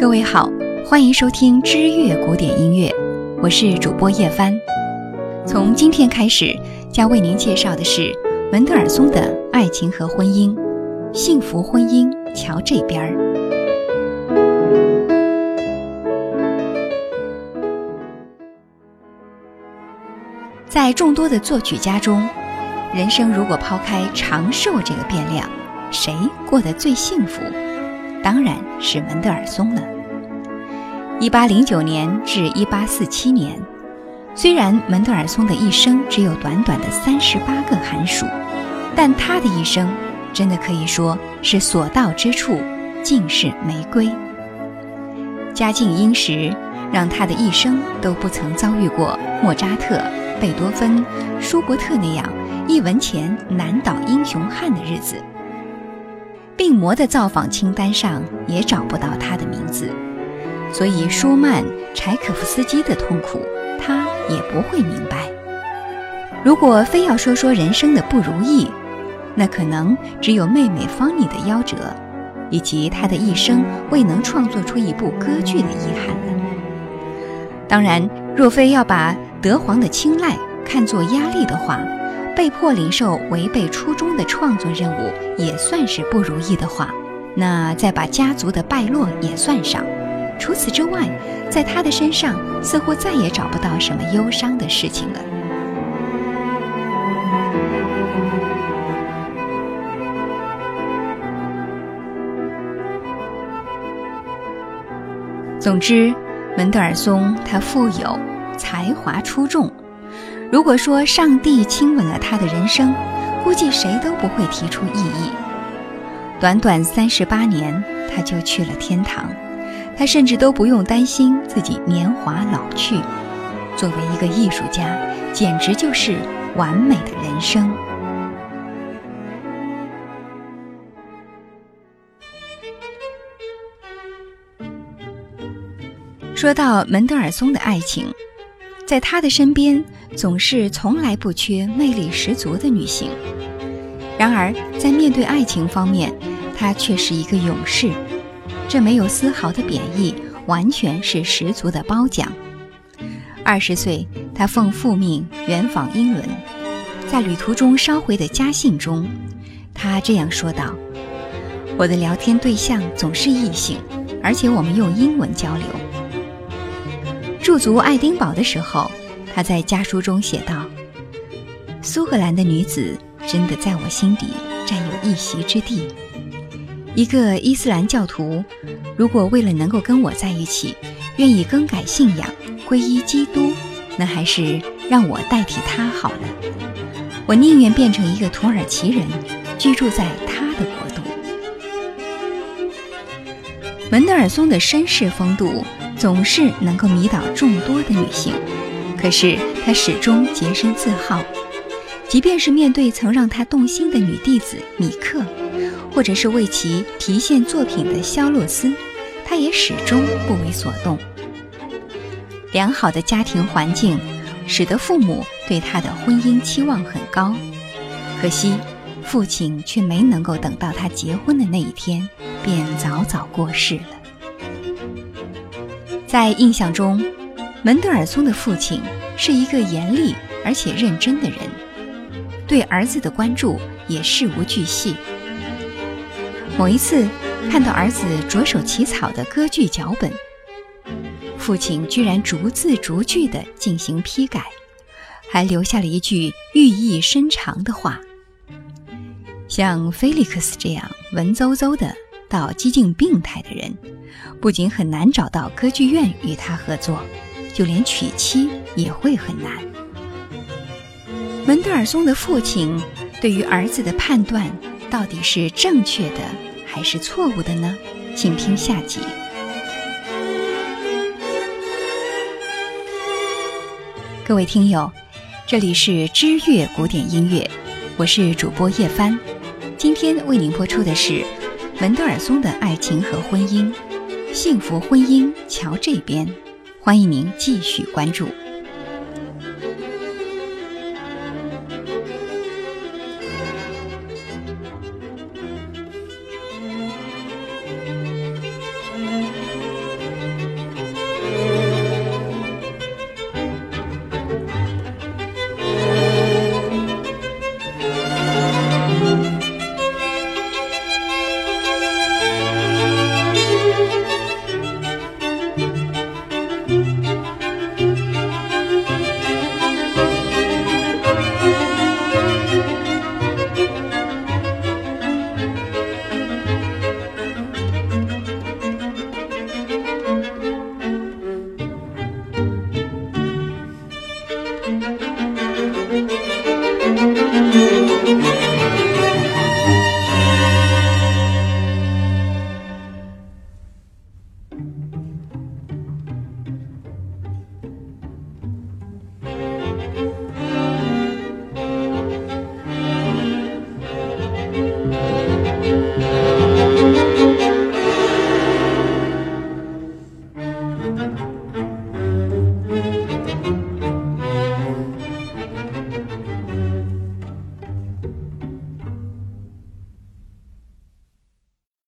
各位好，欢迎收听知乐古典音乐，我是主播叶帆。从今天开始，将为您介绍的是门德尔松的《爱情和婚姻》，幸福婚姻，瞧这边儿。在众多的作曲家中，人生如果抛开长寿这个变量，谁过得最幸福？当然是门德尔松了。一八零九年至一八四七年，虽然门德尔松的一生只有短短的三十八个寒暑，但他的一生真的可以说是所到之处尽是玫瑰。家境殷实，让他的一生都不曾遭遇过莫扎特、贝多芬、舒伯特那样一文钱难倒英雄汉的日子。病魔的造访清单上也找不到他的名字，所以舒曼、柴可夫斯基的痛苦，他也不会明白。如果非要说说人生的不如意，那可能只有妹妹方妮的夭折，以及他的一生未能创作出一部歌剧的遗憾了。当然，若非要把德皇的青睐看作压力的话，被迫领受违背初衷的创作任务，也算是不如意的话，那再把家族的败落也算上。除此之外，在他的身上似乎再也找不到什么忧伤的事情了。总之，门德尔松他富有才华出众。如果说上帝亲吻了他的人生，估计谁都不会提出异议。短短三十八年，他就去了天堂，他甚至都不用担心自己年华老去。作为一个艺术家，简直就是完美的人生。说到门德尔松的爱情。在他的身边，总是从来不缺魅力十足的女性。然而，在面对爱情方面，她却是一个勇士。这没有丝毫的贬义，完全是十足的褒奖。二十岁，他奉父命远访英伦，在旅途中捎回的家信中，他这样说道：“我的聊天对象总是异性，而且我们用英文交流。”驻足爱丁堡的时候，他在家书中写道：“苏格兰的女子真的在我心底占有一席之地。一个伊斯兰教徒，如果为了能够跟我在一起，愿意更改信仰，皈依基督，那还是让我代替他好了。我宁愿变成一个土耳其人，居住在他的国度。”门德尔松的绅士风度。总是能够迷倒众多的女性，可是他始终洁身自好。即便是面对曾让他动心的女弟子米克，或者是为其提献作品的肖洛斯，他也始终不为所动。良好的家庭环境使得父母对他的婚姻期望很高，可惜父亲却没能够等到他结婚的那一天，便早早过世了。在印象中，门德尔松的父亲是一个严厉而且认真的人，对儿子的关注也事无巨细。某一次看到儿子着手起草的歌剧脚本，父亲居然逐字逐句地进行批改，还留下了一句寓意深长的话：“像菲利克斯这样文绉绉的。”到几近病态的人，不仅很难找到歌剧院与他合作，就连娶妻也会很难。门德尔松的父亲对于儿子的判断到底是正确的还是错误的呢？请听下集。各位听友，这里是知乐古典音乐，我是主播叶帆，今天为您播出的是。门德尔松的爱情和婚姻，幸福婚姻，瞧这边，欢迎您继续关注。Thank you.